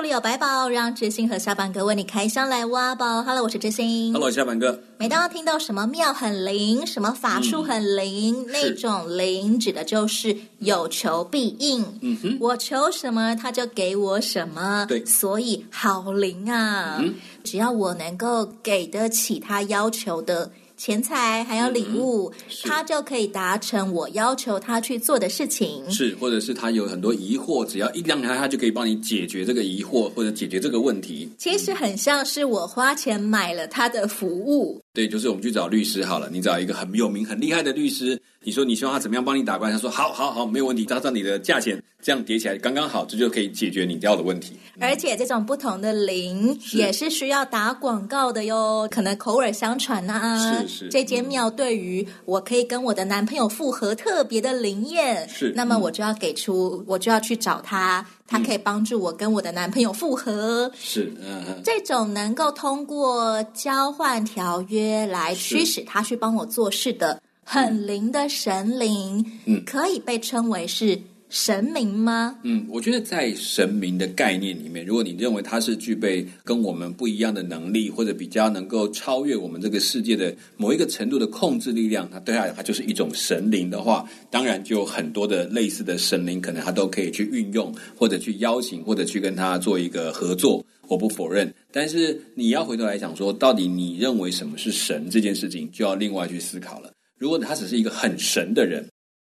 百宝书里有百宝，让知心和小板哥为你开箱来挖宝。Hello，我是知心。Hello，小板哥。每当听到什么庙很灵，什么法术很灵，嗯、那种灵指的就是有求必应。嗯哼，我求什么，他就给我什么。对，所以好灵啊！嗯、只要我能够给得起他要求的。钱财还有礼物，嗯、他就可以达成我要求他去做的事情。是，或者是他有很多疑惑，只要一亮他，他就可以帮你解决这个疑惑或者解决这个问题。其实很像是我花钱买了他的服务。对，就是我们去找律师好了，你找一个很有名、很厉害的律师，你说你希望他怎么样帮你打官司，他说好好好，没有问题，加上你的价钱。这样叠起来刚刚好，这就可以解决你要的问题。而且这种不同的灵也是需要打广告的哟，可能口耳相传呐、啊。是是，这间庙对于我可以跟我的男朋友复合特别的灵验。是，那么我就要给出，嗯、我就要去找他，他可以帮助我跟我的男朋友复合。是，嗯嗯。这种能够通过交换条约来驱使他去帮我做事的很灵的神灵，嗯，可以被称为是。神明吗？嗯，我觉得在神明的概念里面，如果你认为他是具备跟我们不一样的能力，或者比较能够超越我们这个世界的某一个程度的控制力量，他对他他就是一种神灵的话，当然就有很多的类似的神灵，可能他都可以去运用，或者去邀请，或者去跟他做一个合作。我不否认，但是你要回头来讲说，到底你认为什么是神这件事情，就要另外去思考了。如果他只是一个很神的人。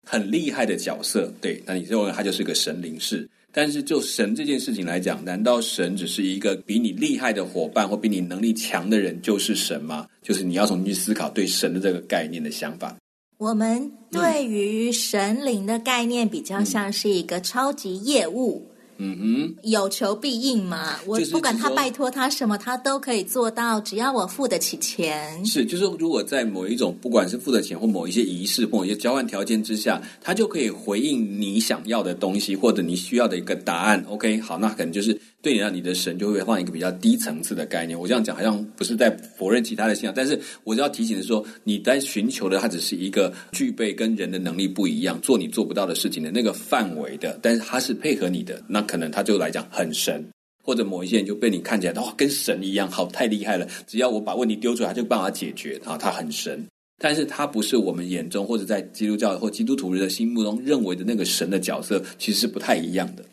很厉害的角色，对，那你认为他就是个神灵士？但是就神这件事情来讲，难道神只是一个比你厉害的伙伴或比你能力强的人就是神吗？就是你要重新去思考对神的这个概念的想法。我们对于神灵的概念比较像是一个超级业务。嗯哼，有求必应嘛，我不管他拜托他什么，他都可以做到，只要我付得起钱。是，就是如果在某一种不管是付的钱或某一些仪式或某一些交换条件之下，他就可以回应你想要的东西或者你需要的一个答案。OK，好，那可能就是。对你，让你的神就会放一个比较低层次的概念。我这样讲好像不是在否认其他的信仰，但是我就要提醒的说，你在寻求的，它只是一个具备跟人的能力不一样，做你做不到的事情的那个范围的，但是它是配合你的，那可能它就来讲很神，或者某一些人就被你看起来哇，跟神一样，好，太厉害了。只要我把问题丢出来，他就办法解决啊，他很神，但是他不是我们眼中或者在基督教或基督徒人的心目中认为的那个神的角色，其实是不太一样的。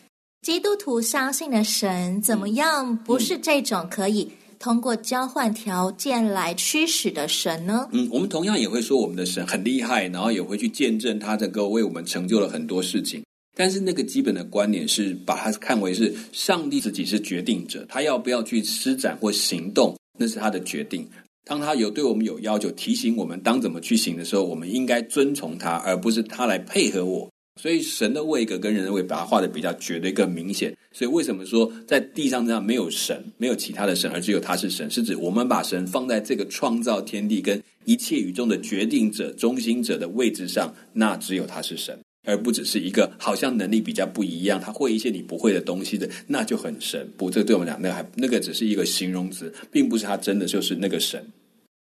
基督徒相信的神怎么样？不是这种可以通过交换条件来驱使的神呢？嗯，我们同样也会说我们的神很厉害，然后也会去见证他这个为我们成就了很多事情。但是那个基本的观点是把它看为是上帝自己是决定者，他要不要去施展或行动，那是他的决定。当他有对我们有要求，提醒我们当怎么去行的时候，我们应该遵从他，而不是他来配合我。所以神的位格跟人的位格把它画的比较绝对更明显。所以为什么说在地上这样没有神，没有其他的神，而只有他是神？是指我们把神放在这个创造天地跟一切宇宙的决定者、中心者的位置上，那只有他是神，而不只是一个好像能力比较不一样，他会一些你不会的东西的，那就很神。不，这对我们讲，那个还那个只是一个形容词，并不是他真的就是那个神。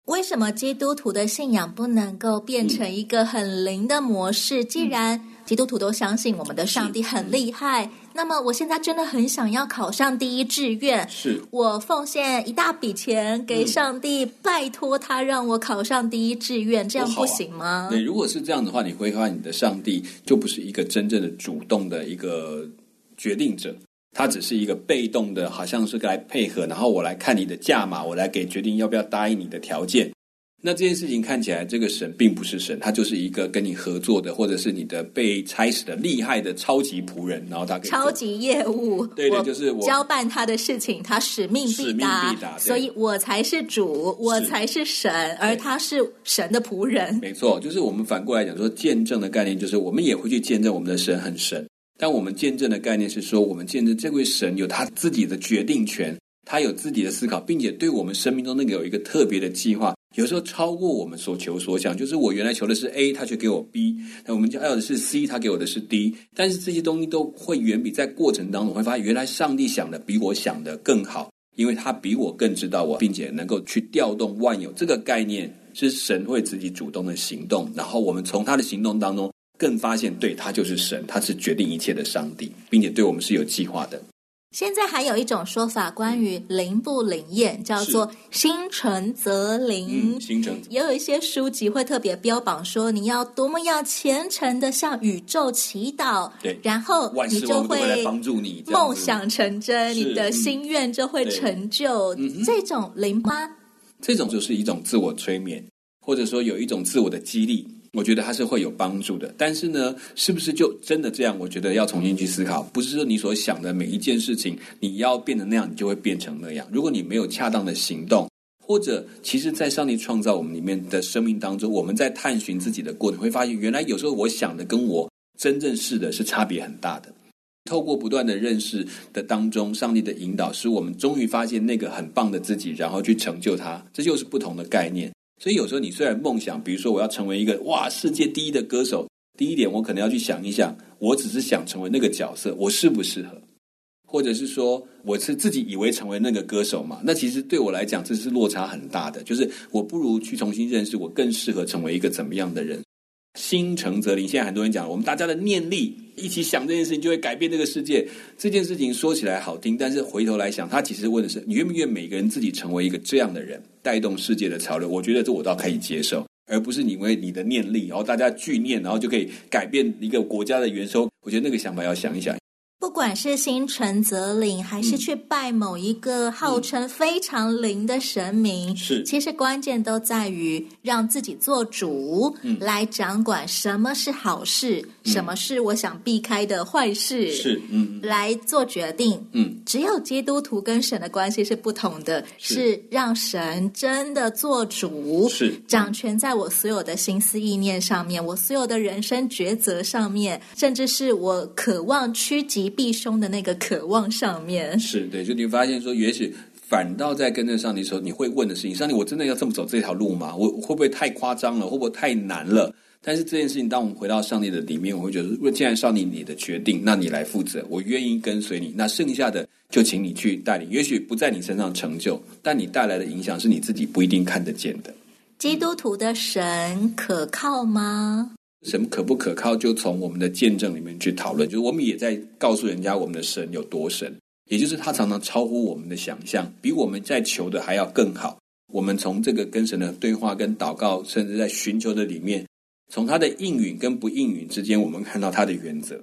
为什么基督徒的信仰不能够变成一个很灵的模式？既然基督徒都相信我们的上帝很厉害，那么我现在真的很想要考上第一志愿，是。我奉献一大笔钱给上帝，嗯、拜托他让我考上第一志愿，这样不行吗？啊、对，如果是这样的话，你会发现你的上帝就不是一个真正的主动的一个决定者，他只是一个被动的，好像是来配合，然后我来看你的价码，我来给决定要不要答应你的条件。那这件事情看起来，这个神并不是神，他就是一个跟你合作的，或者是你的被差使的厉害的超级仆人，然后他超级业务，对对，就是我交办他的事情，他使命必达，使命必达，所以我才是主，我才是神，而他是神的仆人。没错，就是我们反过来讲说，见证的概念就是我们也会去见证我们的神很神，但我们见证的概念是说，我们见证这位神有他自己的决定权，他有自己的思考，并且对我们生命中那个有一个特别的计划。有时候超过我们所求所想，就是我原来求的是 A，他却给我 B；那我们要的是 C，他给我的是 D。但是这些东西都会远比在过程当中会发现，原来上帝想的比我想的更好，因为他比我更知道我，并且能够去调动万有。这个概念是神会自己主动的行动，然后我们从他的行动当中更发现，对，他就是神，他是决定一切的上帝，并且对我们是有计划的。现在还有一种说法，关于灵不灵验，叫做心诚则灵。嗯，心诚。也有一些书籍会特别标榜说，你要多么要虔诚的向宇宙祈祷，对，然后你就会来帮助你，梦想成真，你的心愿就会成就。嗯、这种灵吗？这种就是一种自我催眠，或者说有一种自我的激励。我觉得它是会有帮助的，但是呢，是不是就真的这样？我觉得要重新去思考，不是说你所想的每一件事情，你要变成那样，你就会变成那样。如果你没有恰当的行动，或者其实，在上帝创造我们里面的生命当中，我们在探寻自己的过程，会发现原来有时候我想的跟我真正是的是差别很大的。透过不断的认识的当中，上帝的引导，使我们终于发现那个很棒的自己，然后去成就它。这就是不同的概念。所以有时候你虽然梦想，比如说我要成为一个哇世界第一的歌手，第一点我可能要去想一想，我只是想成为那个角色，我适不适合？或者是说我是自己以为成为那个歌手嘛？那其实对我来讲这是落差很大的，就是我不如去重新认识我更适合成为一个怎么样的人。心诚则灵，现在很多人讲，我们大家的念力一起想这件事情，就会改变这个世界。这件事情说起来好听，但是回头来想，他其实问的是：你愿不愿意每个人自己成为一个这样的人，带动世界的潮流？我觉得这我倒可以接受，而不是你因为你的念力，然后大家聚念，然后就可以改变一个国家的元首。我觉得那个想法要想一想。不管是心诚则灵，还是去拜某一个号称非常灵的神明，是、嗯、其实关键都在于让自己做主，嗯、来掌管什么是好事，嗯、什么是我想避开的坏事，是嗯，来做决定。嗯，只有基督徒跟神的关系是不同的，是，是让神真的做主，是。掌权在我所有的心思意念上面，我所有的人生抉择上面，甚至是我渴望趋吉避凶的那个渴望上面 是对，就你发现说，也许反倒在跟着上帝的时候，你会问的事情：上帝，我真的要这么走这条路吗？我会不会太夸张了？会不会太难了？但是这件事情，当我们回到上帝的里面，我会觉得，如果既然上帝你的决定，那你来负责，我愿意跟随你。那剩下的就请你去带领。也许不在你身上成就，但你带来的影响是你自己不一定看得见的。基督徒的神可靠吗？神可不可靠，就从我们的见证里面去讨论。就是我们也在告诉人家我们的神有多神，也就是他常常超乎我们的想象，比我们在求的还要更好。我们从这个跟神的对话、跟祷告，甚至在寻求的里面，从他的应允跟不应允之间，我们看到他的原则。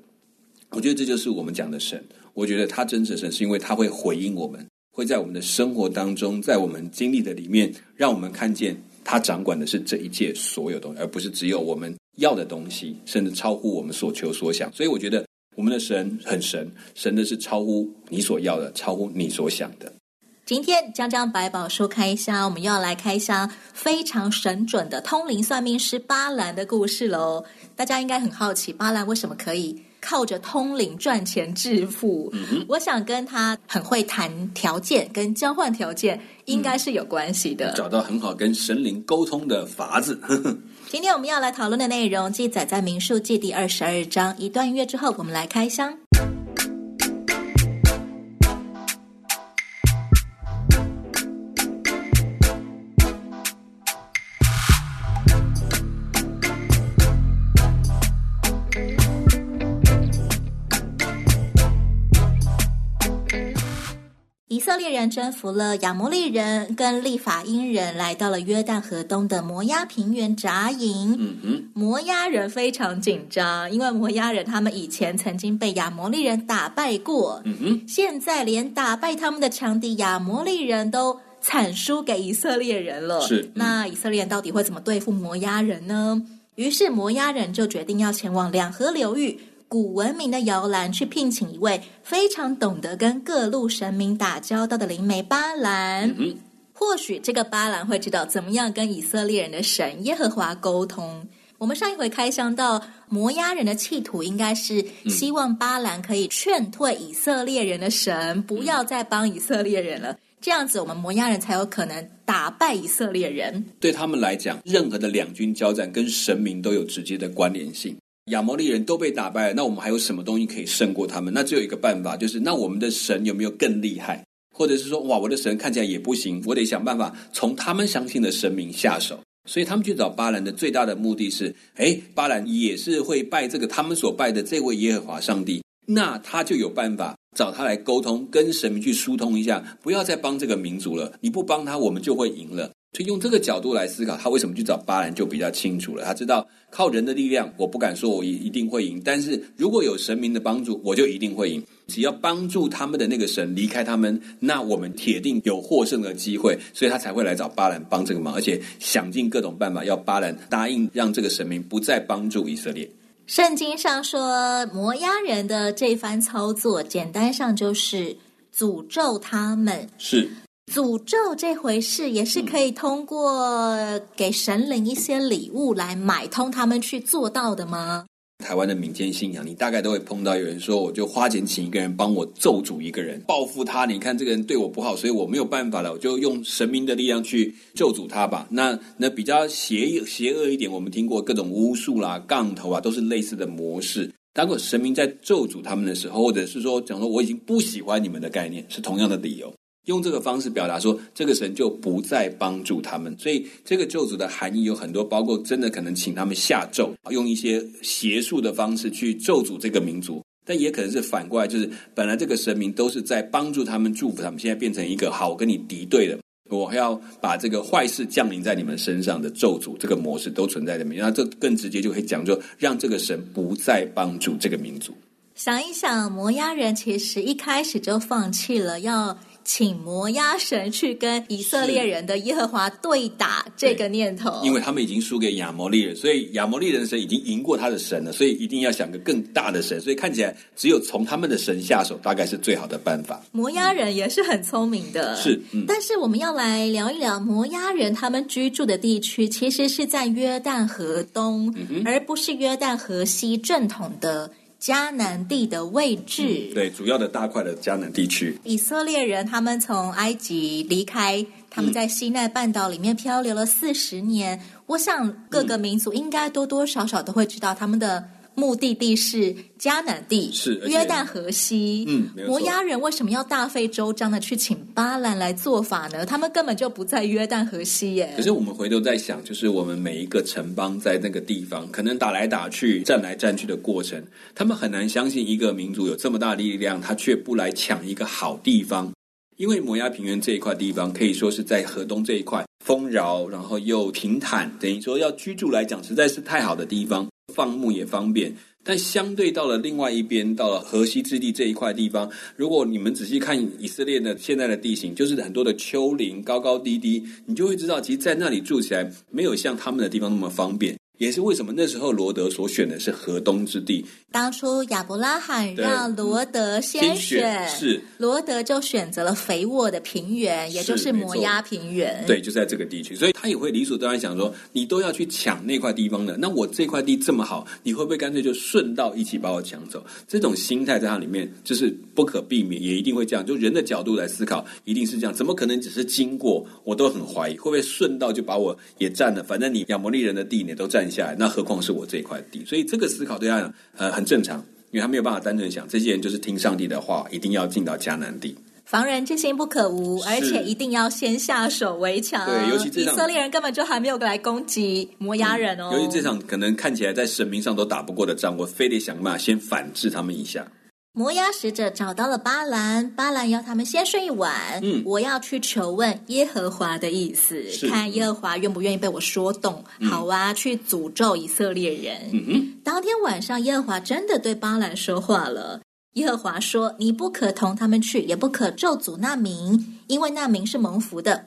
我觉得这就是我们讲的神。我觉得他真实的神，是因为他会回应我们，会在我们的生活当中，在我们经历的里面，让我们看见他掌管的是这一切所有东西，而不是只有我们。要的东西，甚至超乎我们所求所想，所以我觉得我们的神很神，神的是超乎你所要的，超乎你所想的。今天江江百宝书开箱，我们要来开箱非常神准的通灵算命师巴兰的故事喽。大家应该很好奇，巴兰为什么可以靠着通灵赚钱致富？嗯，我想跟他很会谈条件跟交换条件，应该是有关系的。嗯，找到很好跟神灵沟通的法子。今天我们要来讨论的内容记载在《民数记》第二十二章。一段音乐之后，我们来开箱。以色列人征服了亚摩利人跟利法因人，来到了约旦河东的摩押平原扎营。嗯哼，摩押人非常紧张，因为摩押人他们以前曾经被亚摩利人打败过。嗯哼，现在连打败他们的强敌亚摩利人都惨输给以色列人了。是，嗯，那以色列人到底会怎么对付摩押人呢？于是摩押人就决定要前往两河流域。古文明的摇篮去聘请一位非常懂得跟各路神明打交道的灵媒巴兰，嗯、或许这个巴兰会知道怎么样跟以色列人的神耶和华沟通。我们上一回开箱到摩押人的企图，应该是希望巴兰可以劝退以色列人的神，不要再帮以色列人了。这样子我们摩押人才有可能打败以色列人。对他们来讲，任何的两军交战跟神明都有直接的关联性。亚摩利人都被打败了，那我们还有什么东西可以胜过他们？那只有一个办法，就是那我们的神有没有更厉害？或者是说，哇，我的神看起来也不行，我得想办法从他们相信的神明下手。所以他们去找巴兰的最大的目的是，诶，巴兰也是会拜这个他们所拜的这位耶和华上帝，那他就有办法找他来沟通，跟神明去疏通一下，不要再帮这个民族了。你不帮他，我们就会赢了。所以用这个角度来思考，他为什么去找巴兰就比较清楚了。他知道靠人的力量，我不敢说我一一定会赢，但是如果有神明的帮助，我就一定会赢。只要帮助他们的那个神离开他们，那我们铁定有获胜的机会。所以他才会来找巴兰帮这个忙，而且想尽各种办法要巴兰答应让这个神明不再帮助以色列。圣经上说，摩押人的这番操作，简单上就是诅咒他们。是。诅咒这回事也是可以通过给神灵一些礼物来买通他们去做到的吗？台湾的民间信仰，你大概都会碰到有人说，我就花钱请一个人帮我咒诅一个人，报复他。你看这个人对我不好，所以我没有办法了，我就用神明的力量去咒诅他吧。那那比较邪邪恶一点，我们听过各种巫术啦、杠头啊，都是类似的模式。当个神明在咒诅他们的时候，或者是说讲说我已经不喜欢你们的概念，是同样的理由。用这个方式表达说，这个神就不再帮助他们，所以这个咒诅的含义有很多，包括真的可能请他们下咒，用一些邪术的方式去咒诅这个民族，但也可能是反过来，就是本来这个神明都是在帮助他们、祝福他们，现在变成一个好跟你敌对的，我要把这个坏事降临在你们身上的咒诅，这个模式都存在里面。那这更直接就可以讲，就让这个神不再帮助这个民族。想一想，摩押人其实一开始就放弃了要。请摩押神去跟以色列人的耶和华对打这个念头，因为他们已经输给亚摩利人，所以亚摩利人的神已经赢过他的神了，所以一定要想个更大的神，所以看起来只有从他们的神下手，大概是最好的办法。摩押人也是很聪明的，是，嗯，但是我们要来聊一聊摩押人他们居住的地区，其实是在约旦河东，嗯，而不是约旦河西正统的。迦南地的位置，嗯，对，主要的大块的迦南地区。以色列人他们从埃及离开，他们在西奈半岛里面漂流了四十年，嗯。我想各个民族应该多多少少都会知道他们的。目的地是迦南地，是约旦河西。嗯，摩押人为什么要大费周章的去请巴兰来做法呢？他们根本就不在约旦河西耶。可是我们回头在想，就是我们每一个城邦在那个地方，可能打来打去、战来战去的过程，他们很难相信一个民族有这么大的力量，他却不来抢一个好地方。因为摩押平原这一块地方可以说是在河东这一块丰饶，然后又平坦，等于说要居住来讲，实在是太好的地方。放牧也方便，但相对到了另外一边，到了河西之地这一块地方，如果你们仔细看以色列的现在的地形，就是很多的丘陵，高高低低，你就会知道，其实，在那里住起来没有像他们的地方那么方便。也是为什么那时候罗德所选的是河东之地。当初亚伯拉罕让罗德先选，是罗德就选择了肥沃的平原，也就是摩押平原。对，就在这个地区，所以他也会理所当然想说，你都要去抢那块地方的，那我这块地这么好，你会不会干脆就顺道一起把我抢走？这种心态在它里面就是不可避免，也一定会这样。就人的角度来思考，一定是这样。怎么可能只是经过？我都很怀疑，会不会顺道就把我也占了？反正你亚摩利人的地你都占。下来，那何况是我这一块地，所以这个思考对他讲，呃，很正常，因为他没有办法单纯想，这些人就是听上帝的话，一定要进到迦南地。防人之心不可无，而且一定要先下手为强。对，尤其这场以色列人根本就还没有来攻击摩押人哦。尤其这场可能看起来在神明上都打不过的仗，我非得想办法先反制他们一下。摩押使者找到了巴兰，巴兰要他们先睡一晚。嗯，我要去求问耶和华的意思，看耶和华愿不愿意被我说动。嗯、好啊，去诅咒以色列人。嗯嗯。当天晚上，耶和华真的对巴兰说话了。耶和华说：“你不可同他们去，也不可咒诅那民，因为那民是蒙福的。”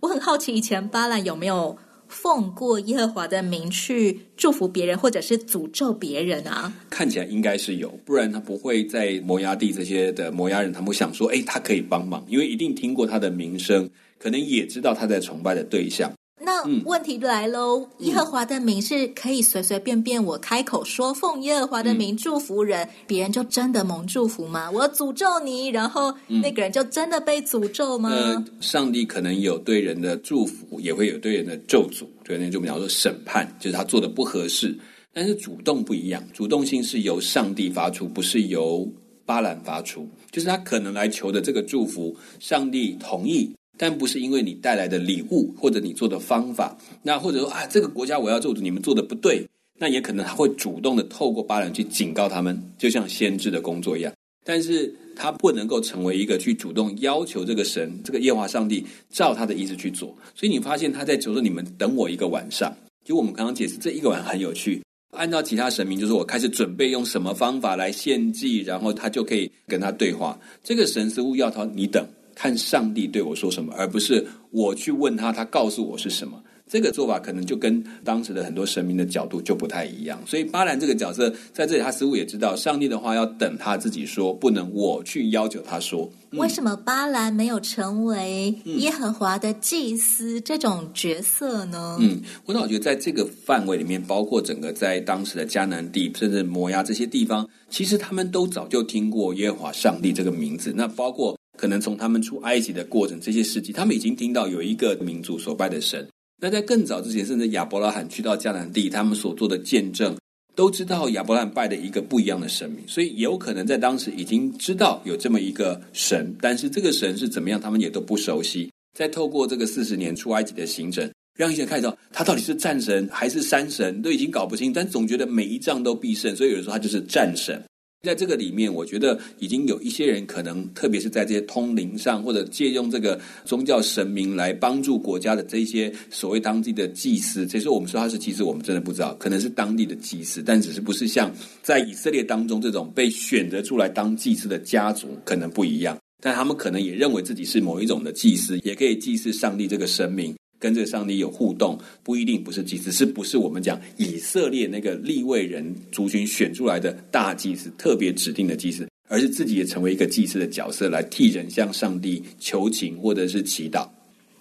我很好奇，以前巴兰有没有？奉过耶和华的名去祝福别人，或者是诅咒别人啊？看起来应该是有，不然他不会在摩崖地这些的摩崖人，他们想说，哎，他可以帮忙，因为一定听过他的名声，可能也知道他在崇拜的对象。那问题来喽，嗯、耶和华的名是可以随随便便我开口说奉耶和华的名祝福人，嗯、别人就真的蒙祝福吗？我诅咒你，然后那个人就真的被诅咒吗？呃，上帝可能有对人的祝福，也会有对人的咒诅，对那就比方说审判，就是他做的不合适。但是主动不一样，主动性是由上帝发出，不是由巴兰发出，就是他可能来求的这个祝福，上帝同意。但不是因为你带来的礼物或者你做的方法，那或者说啊，这个国家我要做，你们做的不对，那也可能他会主动的透过巴兰去警告他们，就像先知的工作一样。但是他不能够成为一个去主动要求这个神，这个耶华上帝照他的意思去做。所以你发现他在求说你们等我一个晚上。就我们刚刚解释这一个晚很有趣，按照其他神明就是我开始准备用什么方法来献祭，然后他就可以跟他对话。这个神似乎要他你等。看上帝对我说什么，而不是我去问他，他告诉我是什么。这个做法可能就跟当时的很多神明的角度就不太一样。所以巴兰这个角色在这里，他似乎也知道上帝的话要等他自己说，不能我去要求他说。嗯、为什么巴兰没有成为耶和华的祭司这种角色呢？嗯，我倒觉得在这个范围里面，包括整个在当时的迦南地，甚至摩押这些地方，其实他们都早就听过耶和华上帝这个名字。那包括。可能从他们出埃及的过程，这些事迹，他们已经听到有一个民族所拜的神。那在更早之前，甚至亚伯拉罕去到迦南地，他们所做的见证，都知道亚伯拉罕拜的一个不一样的神明。所以有可能在当时已经知道有这么一个神，但是这个神是怎么样，他们也都不熟悉。再透过这个四十年出埃及的行程，让一些人看到他到底是战神还是山神，都已经搞不清，但总觉得每一仗都必胜，所以有人说他就是战神。在这个里面，我觉得已经有一些人可能，特别是在这些通灵上，或者借用这个宗教神明来帮助国家的这些所谓当地的祭司。其实我们说他是祭司，我们真的不知道，可能是当地的祭司，但只是不是像在以色列当中这种被选择出来当祭司的家族，可能不一样。但他们可能也认为自己是某一种的祭司，也可以祭祀上帝这个神明。跟这个上帝有互动，不一定不是祭司，是不是我们讲以色列那个立位人族群选出来的大祭司，特别指定的祭司，而是自己也成为一个祭司的角色，来替人向上帝求情或者是祈祷。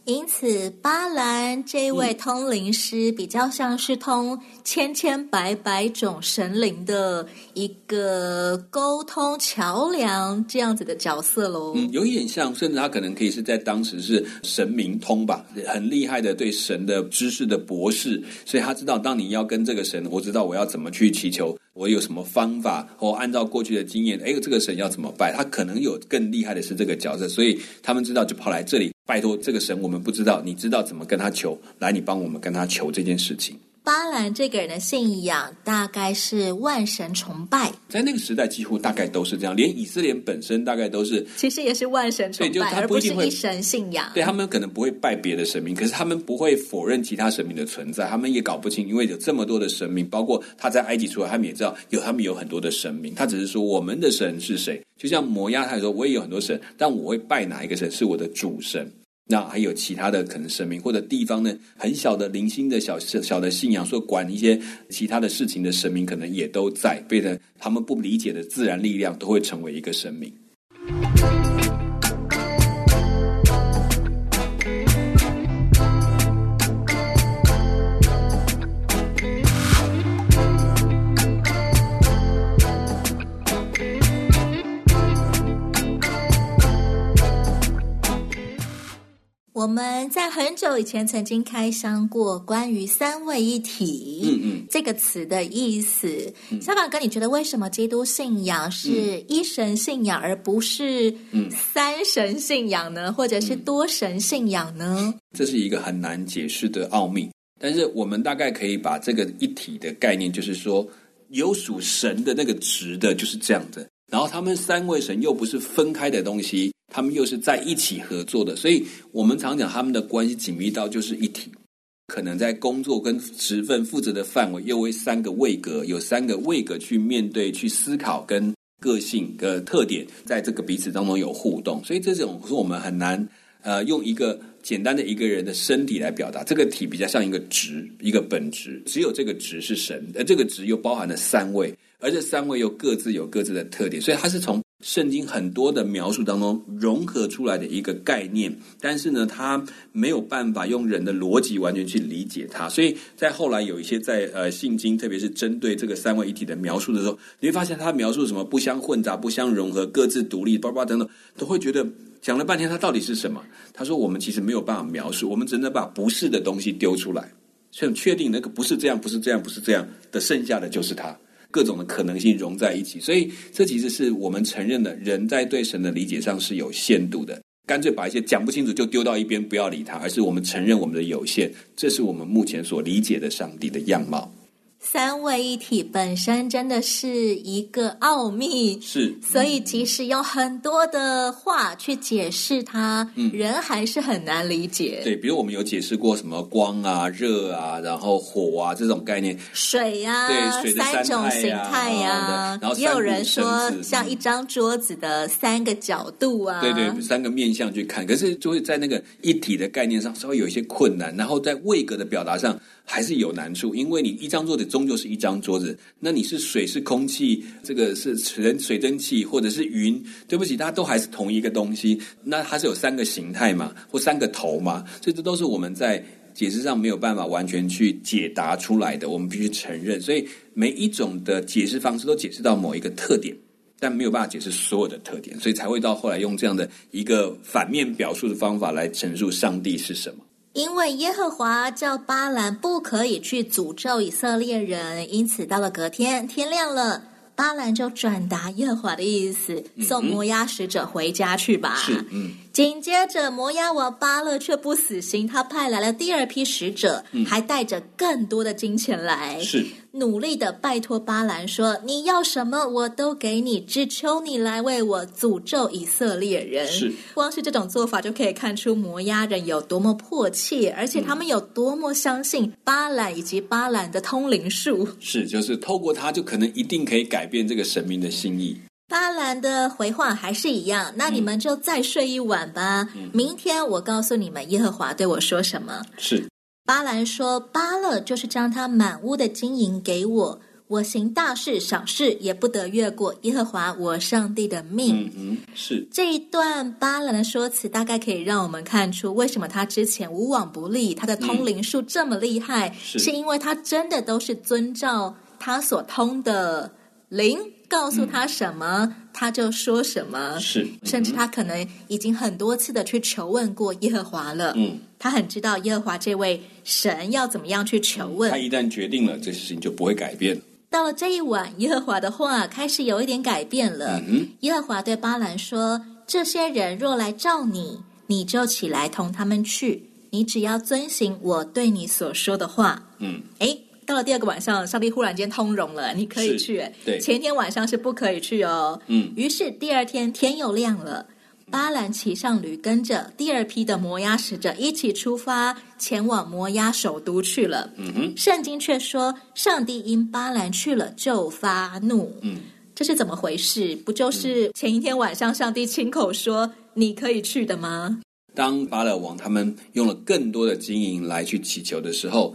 因此，巴兰这位通灵师比较像是通千千百百种神灵的一个沟通桥梁这样子的角色喽。嗯，有一点像，甚至他可能可以是在当时是神明通吧，很厉害的对神的知识的博士，所以他知道当你要跟这个神，我知道我要怎么去祈求。我有什么方法，或按照过去的经验，哎，这个神要怎么拜？他可能有更厉害的是这个角色，所以他们知道就跑来这里拜托这个神。我们不知道，你知道怎么跟他求？来，你帮我们跟他求这件事情。巴兰这个人的信仰大概是万神崇拜，在那个时代几乎大概都是这样，连以色列本身大概都是，其实也是万神崇拜，就他不一定会而不是一神信仰。对，他们可能不会拜别的神明，可是他们不会否认其他神明的存在，他们也搞不清，因为有这么多的神明，包括他在埃及出来，他们也知道有他们有很多的神明，他只是说我们的神是谁，就像摩押，他也说我也有很多神，但我会拜哪一个神是我的主神。那还有其他的可能神明或者地方呢，很小的零星的小小的信仰，说管一些其他的事情的神明，可能也都在，变成他们不理解的自然力量，都会成为一个神明。我们在很久以前曾经开箱过关于“三位一体”嗯嗯这个词的意思。小宝哥，你觉得为什么基督信仰是一神信仰，而不是三神信仰呢？或者是多神信仰呢？这是一个很难解释的奥秘。但是我们大概可以把这个一体的概念，就是说有属神的那个值的，就是这样的。然后他们三位神又不是分开的东西。他们又是在一起合作的，所以我们常讲他们的关系紧密到就是一体。可能在工作跟职分负责的范围又为三个位格，有三个位格去面对、去思考跟个性的特点，在这个彼此当中有互动。所以这种是我们很难呃用一个简单的一个人的身体来表达。这个体比较像一个质，一个本质，只有这个质是神，而这个值又包含了三位，而这三位又各自有各自的特点，所以它是从。圣经很多的描述当中融合出来的一个概念，但是呢，他没有办法用人的逻辑完全去理解它，所以在后来有一些在呃信经，特别是针对这个三位一体的描述的时候，你会发现他描述什么不相混杂、不相融合、各自独立、叭叭等等，都会觉得讲了半天，它到底是什么？他说我们其实没有办法描述，我们只能把不是的东西丢出来，所以确定那个不是这样、不是这样、不是这样的，剩下的就是它。各种的可能性融在一起，所以这其实是我们承认的，人在对神的理解上是有限度的。干脆把一些讲不清楚就丢到一边，不要理他，而是我们承认我们的有限，这是我们目前所理解的上帝的样貌。三位一体本身真的是一个奥秘，是，所以即使用很多的话去解释它，嗯，人还是很难理解。对，比如我们有解释过什么光啊、热啊，然后火啊这种概念，水啊，对，水的三种形态呀，然后也有人说像一张桌子的三个角度啊，对对，三个面向去看，可是就会在那个一体的概念上稍微有一些困难，然后在位格的表达上。还是有难处，因为你一张桌子终究是一张桌子，那你是水是空气，这个是水水蒸气或者是云，对不起，它都还是同一个东西，那它是有三个形态嘛，或三个头嘛，所以这都是我们在解释上没有办法完全去解答出来的，我们必须承认。所以每一种的解释方式都解释到某一个特点，但没有办法解释所有的特点，所以才会到后来用这样的一个反面表述的方法来陈述上帝是什么。因为耶和华叫巴兰不可以去诅咒以色列人，因此到了隔天天亮了，巴兰就转达耶和华的意思，送摩押使者回家去吧。是，嗯。紧接着，摩押王巴勒却不死心，他派来了第二批使者，嗯、还带着更多的金钱来，是努力的拜托巴兰说：“你要什么，我都给你，只求你来为我诅咒以色列人。”是，光是这种做法就可以看出摩押人有多么迫切，而且他们有多么相信巴兰以及巴兰的通灵术。是，就是透过他，就可能一定可以改变这个神明的心意。巴兰的回话还是一样，那你们就再睡一晚吧。嗯、明天我告诉你们，耶和华对我说什么。是巴兰说：“巴勒就是将他满屋的金银给我，我行大事小事也不得越过耶和华我上帝的命。”嗯，是这一段巴兰的说辞，大概可以让我们看出为什么他之前无往不利，他的通灵术这么厉害，嗯、是，是因为他真的都是遵照他所通的灵。告诉他什么，嗯、他就说什么。是，甚至他可能已经很多次的去求问过耶和华了。嗯，他很知道耶和华这位神要怎么样去求问。他一旦决定了，这事情就不会改变。到了这一晚，耶和华的话开始有一点改变了。嗯，耶和华对巴兰说：“这些人若来召你，你就起来同他们去。你只要遵行我对你所说的话。”嗯，诶。到了第二个晚上，上帝忽然间通融了，你可以去。对，前天晚上是不可以去哦。嗯。于是第二天天又亮了，巴兰骑上驴，跟着第二批的摩押使者一起出发，前往摩押首都去了。嗯哼。圣经却说，上帝因巴兰去了就发怒。嗯。这是怎么回事？不就是前一天晚上上帝亲口说你可以去的吗？当巴勒王他们用了更多的金银来去祈求的时候。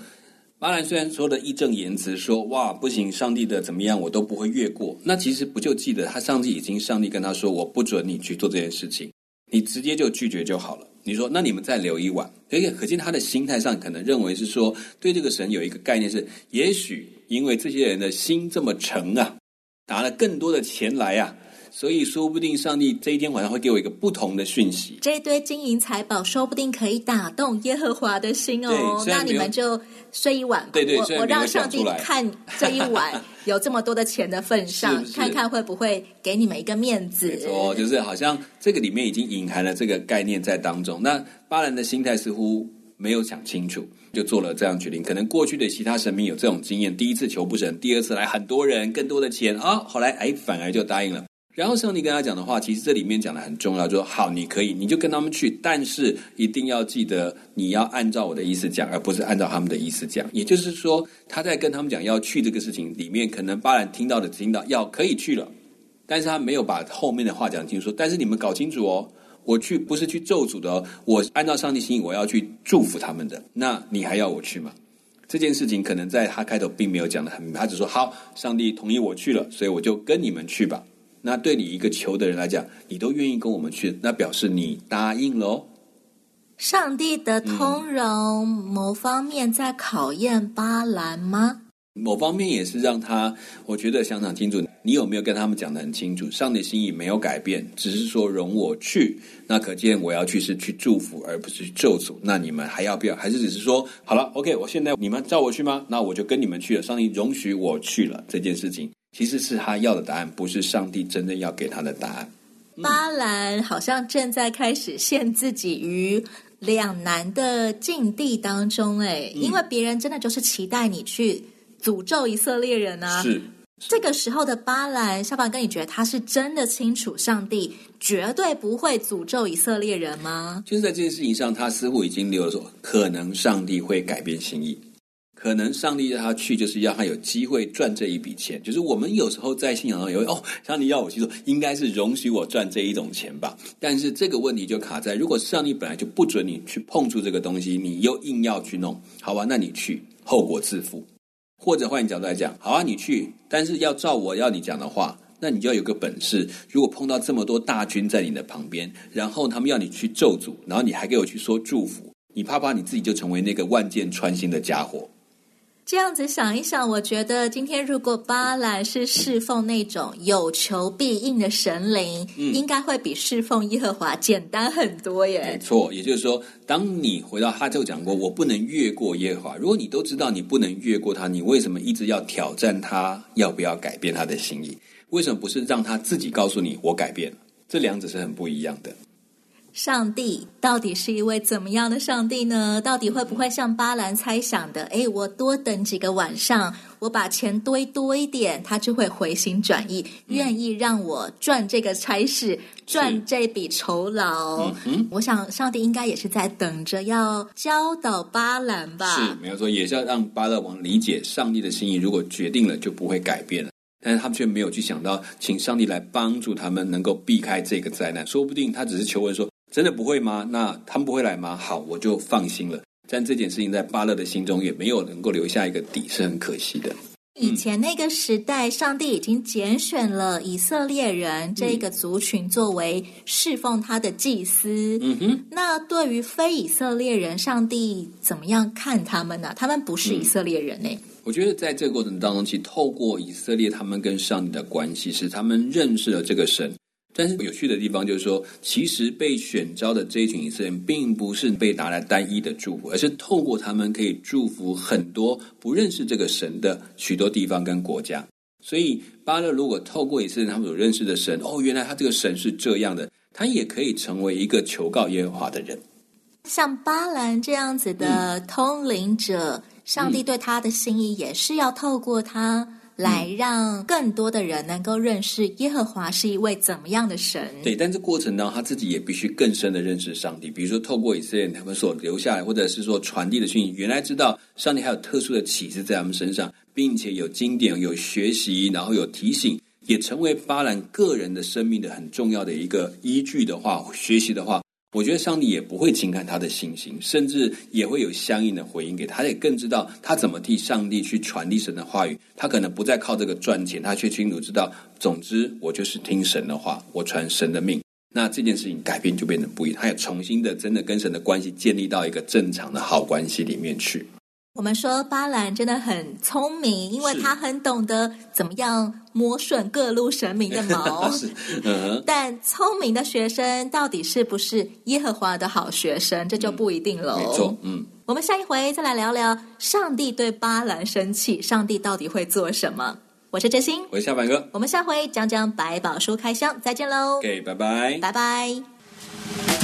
巴兰虽然说的义正言辞说，哇，不行，上帝的怎么样我都不会越过。那其实不就记得他上帝已经上帝跟他说，我不准你去做这件事情，你直接就拒绝就好了。你说那你们再留一晚，可以可见他的心态上可能认为是说，对这个神有一个概念是，也许因为这些人的心这么诚啊，拿了更多的钱来啊。所以说不定上帝这一天晚上会给我一个不同的讯息。这堆金银财宝说不定可以打动耶和华的心哦。那你们就睡一晚吧。对对，我我让上帝看这一晚 有这么多的钱的份上，是是看看会不会给你们一个面子。没错，就是好像这个里面已经隐含了这个概念在当中。那巴兰的心态似乎没有想清楚，就做了这样决定。可能过去的其他神明有这种经验，第一次求不成，第二次来很多人，更多的钱啊，后来哎反而就答应了。然后上帝跟他讲的话，其实这里面讲的很重要，就说好，你可以，你就跟他们去，但是一定要记得，你要按照我的意思讲，而不是按照他们的意思讲。也就是说，他在跟他们讲要去这个事情里面，可能巴兰听到的听到要可以去了，但是他没有把后面的话讲清楚。但是你们搞清楚哦，我去不是去咒诅的，我按照上帝心意，我要去祝福他们的。那你还要我去吗？这件事情可能在他开头并没有讲的很明白，他只说好，上帝同意我去了，所以我就跟你们去吧。那对你一个求的人来讲，你都愿意跟我们去，那表示你答应了哦。上帝的通融，某方面在考验巴兰吗？某方面也是让他，我觉得想想清楚，你有没有跟他们讲得很清楚？上帝心意没有改变，只是说容我去。那可见我要去是去祝福，而不是去咒诅。那你们还要不要？还是只是说好了？OK，我现在你们叫我去吗？那我就跟你们去了。上帝容许我去了，这件事情其实是他要的答案，不是上帝真正要给他的答案。巴兰好像正在开始陷自己于。两难的境地当中，哎，因为别人真的就是期待你去诅咒以色列人啊。是，这个时候的巴兰，小宝哥，你觉得他是真的清楚上帝绝对不会诅咒以色列人吗？就是在这件事情上，他似乎已经留了说，可能上帝会改变心意。可能上帝让他去，就是要他有机会赚这一笔钱。就是我们有时候在信仰上有哦，上帝要我去做，应该是容许我赚这一种钱吧。但是这个问题就卡在，如果上帝本来就不准你去碰触这个东西，你又硬要去弄，好吧？那你去，后果自负。或者换你角度来讲，好啊，你去，但是要照我要你讲的话，那你就要有个本事。如果碰到这么多大军在你的旁边，然后他们要你去咒诅，然后你还给我去说祝福，你怕不怕你自己就成为那个万箭穿心的家伙。这样子想一想，我觉得今天如果巴兰是侍奉那种有求必应的神灵，嗯，应该会比侍奉耶和华简单很多耶。没错，也就是说，当你回到他就讲过，我不能越过耶和华。如果你都知道你不能越过他，你为什么一直要挑战他？要不要改变他的心意？为什么不是让他自己告诉你我改变了？这两者是很不一样的。上帝到底是一位怎么样的上帝呢？到底会不会像巴兰猜想的？诶，我多等几个晚上，我把钱堆多一点，他就会回心转意，愿意让我赚这个差事，赚这笔酬劳。嗯，我想上帝应该也是在等着要教导巴兰吧。是，没有错，也是要让巴勒王理解上帝的心意。如果决定了，就不会改变了。但是他们却没有去想到，请上帝来帮助他们，能够避开这个灾难。说不定他只是求问说。真的不会吗？那他们不会来吗？好，我就放心了。但这件事情在巴勒的心中也没有能够留下一个底，是很可惜的。以前那个时代，上帝已经拣选了以色列人这个族群作为侍奉他的祭司。嗯哼。那对于非以色列人，上帝怎么样看他们呢？他们不是以色列人呢？我觉得在这个过程当中，其实透过以色列他们跟上帝的关系，是他们认识了这个神。但是有趣的地方就是说，其实被选召的这一群以色列人，并不是被拿来单一的祝福，而是透过他们可以祝福很多不认识这个神的许多地方跟国家。所以巴勒如果透过以色列他们所认识的神，哦，原来他这个神是这样的，他也可以成为一个求告耶和华的人。像巴兰这样子的通灵者，嗯，上帝对他的心意也是要透过他。来让更多的人能够认识耶和华是一位怎么样的神。对，但这过程当中他自己也必须更深的认识上帝。比如说，透过以色列人他们所留下来，或者是说传递的讯息，原来知道上帝还有特殊的启示在他们身上，并且有经典、有学习，然后有提醒，也成为巴兰个人的生命的很重要的一个依据的话，学习的话。我觉得上帝也不会轻看他的信心，甚至也会有相应的回应给他。他也更知道他怎么替上帝去传递神的话语。他可能不再靠这个赚钱，他却清楚知道，总之我就是听神的话，我传神的命。那这件事情改变就变得不一样，他也重新的真的跟神的关系建立到一个正常的好关系里面去。我们说巴兰真的很聪明，因为他很懂得怎么样摸顺各路神明的毛。嗯。但聪明的学生到底是不是耶和华的好学生，这就不一定了。没错，嗯。我们下一回再来聊聊上帝对巴兰生气，上帝到底会做什么？我是真心，我是小百哥。我们下回讲讲百宝书开箱，再见喽。OK，拜拜，拜拜。